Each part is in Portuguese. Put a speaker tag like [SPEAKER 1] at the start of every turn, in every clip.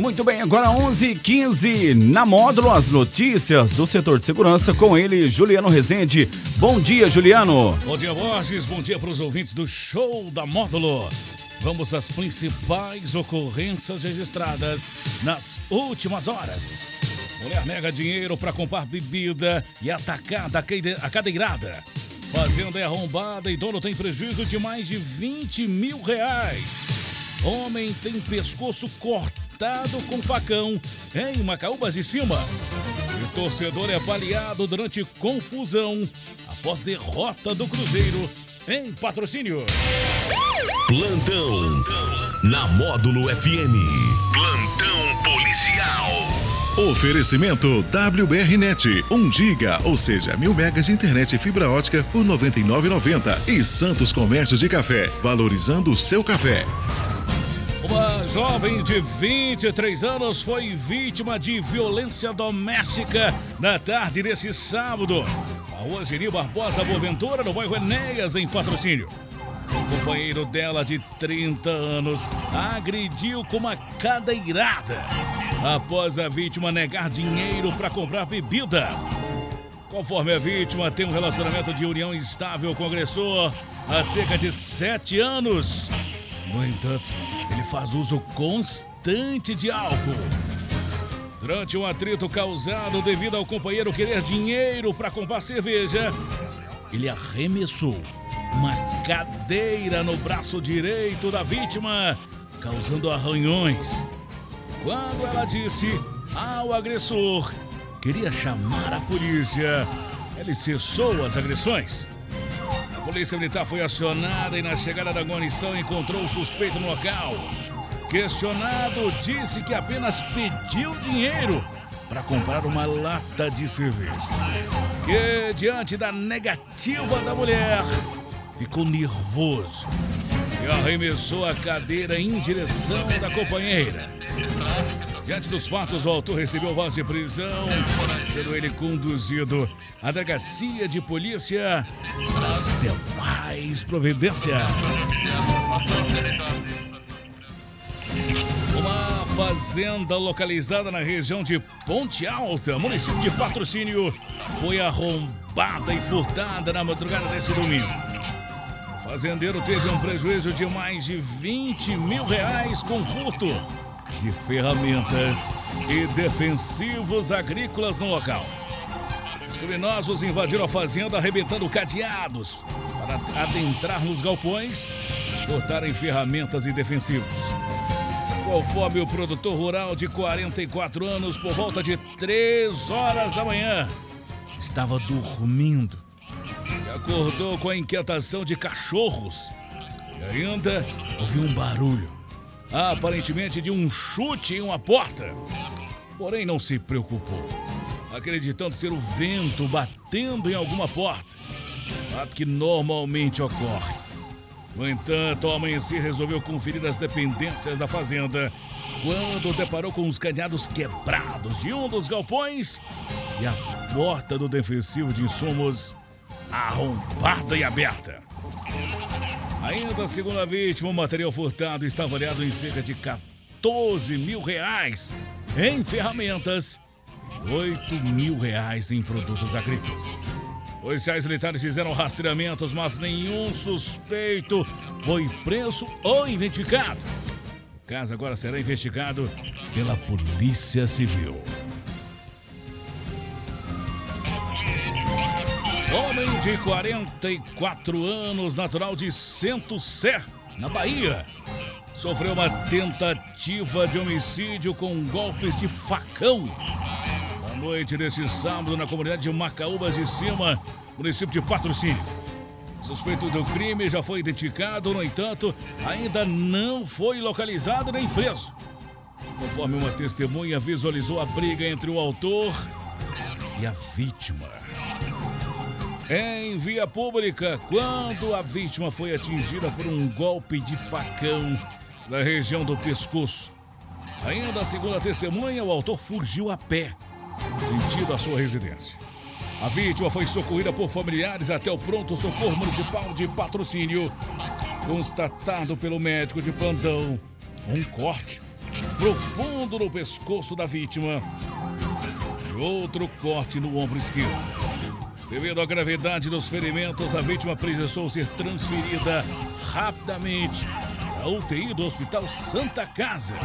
[SPEAKER 1] Muito bem, agora 11h15 na módulo, as notícias do setor de segurança com ele, Juliano Rezende. Bom dia, Juliano.
[SPEAKER 2] Bom dia, Borges. Bom dia para os ouvintes do show da módulo. Vamos às principais ocorrências registradas nas últimas horas. Mulher nega dinheiro para comprar bebida e atacar a cadeirada. Fazenda é arrombada e dono tem prejuízo de mais de 20 mil reais. Homem tem pescoço cortado com facão em Macaúbas de Cima. E torcedor é baleado durante confusão após derrota do Cruzeiro em patrocínio.
[SPEAKER 3] Plantão na Módulo FM. Plantão policial. Oferecimento WBRnet, 1 giga, ou seja, mil megas de internet e fibra ótica por 99,90 e Santos Comércio de Café, valorizando o seu café.
[SPEAKER 2] Jovem de 23 anos foi vítima de violência doméstica na tarde desse sábado. A rua Barbosa Boaventura, no bairro Enéas, em patrocínio. O companheiro dela, de 30 anos, agrediu com uma cadeirada após a vítima negar dinheiro para comprar bebida. Conforme a vítima tem um relacionamento de união estável com o agressor há cerca de sete anos. No entanto, ele faz uso constante de álcool. Durante um atrito causado devido ao companheiro querer dinheiro para comprar cerveja, ele arremessou uma cadeira no braço direito da vítima, causando arranhões. Quando ela disse ao agressor queria chamar a polícia, ele cessou as agressões. A polícia militar foi acionada e, na chegada da guarnição, encontrou o suspeito no local. Questionado, disse que apenas pediu dinheiro para comprar uma lata de cerveja. Que, diante da negativa da mulher, ficou nervoso e arremessou a cadeira em direção da companheira. Diante dos fatos, o autor recebeu voz de prisão, sendo ele conduzido à delegacia de polícia para as demais providências. Uma fazenda localizada na região de Ponte Alta, município de Patrocínio, foi arrombada e furtada na madrugada desse domingo. O fazendeiro teve um prejuízo de mais de 20 mil reais com furto de ferramentas e defensivos agrícolas no local. Os criminosos invadiram a fazenda arrebentando cadeados para adentrar nos galpões e furtarem ferramentas e defensivos. Conforme o produtor rural de 44 anos, por volta de 3 horas da manhã, estava dormindo e acordou com a inquietação de cachorros e ainda ouviu um barulho aparentemente de um chute em uma porta. Porém, não se preocupou, acreditando ser o vento batendo em alguma porta, fato que normalmente ocorre. No entanto, ao amanhecer, resolveu conferir as dependências da fazenda quando deparou com os cadeados quebrados de um dos galpões e a porta do defensivo de insumos arrombada e aberta. Ainda segundo a vítima, o material furtado está avaliado em cerca de 14 mil reais em ferramentas e 8 mil reais em produtos agrícolas. Policiais militares fizeram rastreamentos, mas nenhum suspeito foi preso ou identificado. O caso agora será investigado pela Polícia Civil. De 44 anos, natural de Sento Sé, na Bahia, sofreu uma tentativa de homicídio com golpes de facão. Na noite desse sábado, na comunidade de Macaúbas de Cima, município de Patrocínio. Suspeito do crime já foi identificado, no entanto, ainda não foi localizado nem preso. Conforme uma testemunha visualizou a briga entre o autor e a vítima em via pública quando a vítima foi atingida por um golpe de facão na região do pescoço. Ainda segundo a testemunha, o autor fugiu a pé, sentido a sua residência. A vítima foi socorrida por familiares até o pronto socorro municipal de patrocínio, constatado pelo médico de plantão um corte profundo no pescoço da vítima e outro corte no ombro esquerdo. Devido à gravidade dos ferimentos, a vítima precisou ser transferida rapidamente à UTI do Hospital Santa Casa.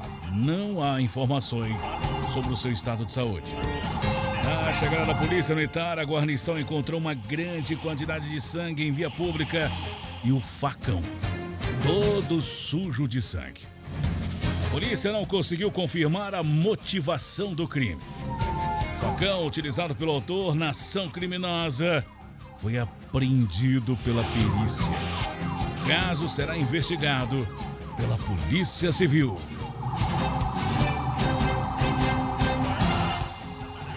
[SPEAKER 2] Mas não há informações sobre o seu estado de saúde. Na chegada da polícia militar, a guarnição encontrou uma grande quantidade de sangue em via pública e o facão, todo sujo de sangue. A polícia não conseguiu confirmar a motivação do crime. Facão utilizado pelo autor na ação criminosa foi apreendido pela perícia. O caso será investigado pela Polícia Civil.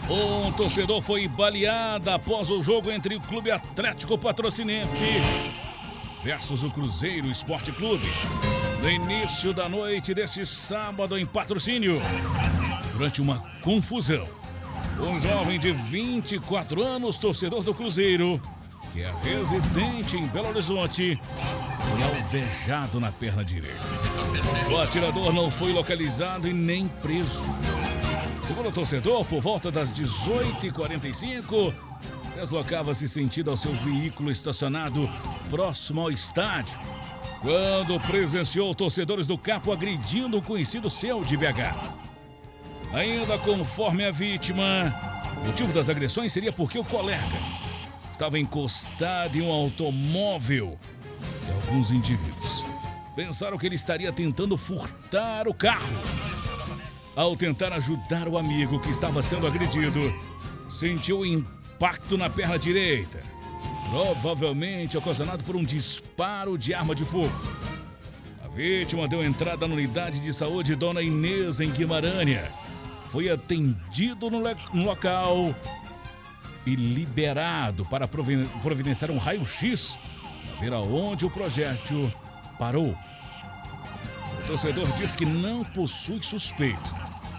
[SPEAKER 2] Um torcedor foi baleado após o jogo entre o Clube Atlético Patrocinense versus o Cruzeiro Esporte Clube. No início da noite desse sábado em patrocínio, durante uma confusão, um jovem de 24 anos, torcedor do Cruzeiro, que é residente em Belo Horizonte, foi alvejado na perna direita. O atirador não foi localizado e nem preso. Segundo o torcedor, por volta das 18h45, deslocava-se sentido ao seu veículo estacionado próximo ao estádio, quando presenciou torcedores do Capo agredindo um conhecido seu de BH. Ainda conforme a vítima, o motivo das agressões seria porque o colega estava encostado em um automóvel e alguns indivíduos pensaram que ele estaria tentando furtar o carro. Ao tentar ajudar o amigo que estava sendo agredido, sentiu impacto na perna direita, provavelmente ocasionado por um disparo de arma de fogo. A vítima deu entrada na unidade de saúde Dona Inês em Guimarães. Foi atendido no, no local e liberado para providenciar um raio-x para ver aonde o projétil parou. O torcedor diz que não possui suspeito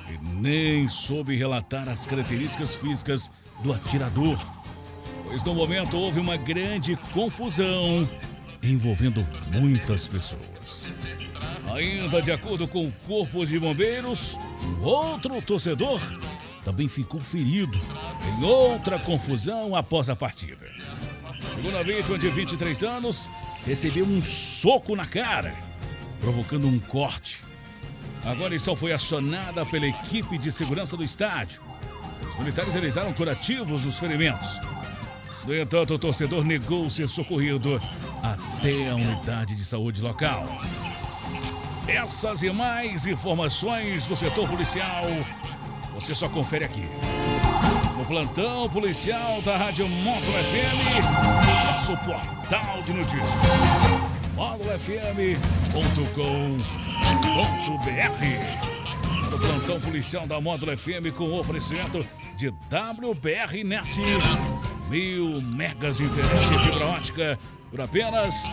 [SPEAKER 2] e nem soube relatar as características físicas do atirador, pois no momento houve uma grande confusão envolvendo muitas pessoas. Ainda de acordo com o Corpo de Bombeiros, um outro torcedor também ficou ferido em outra confusão após a partida. Segundo a vítima de 23 anos, recebeu um soco na cara provocando um corte. A guarnição foi acionada pela equipe de segurança do estádio. Os militares realizaram curativos dos ferimentos. No entanto, o torcedor negou ser socorrido até a unidade de saúde local. Essas e mais informações do setor policial você só confere aqui. No plantão policial da Rádio Módulo FM, nosso portal de notícias módulofm.com.br. O plantão policial da Módulo FM com oferecimento de WBR Net. Mil megas de internet e fibra ótica por apenas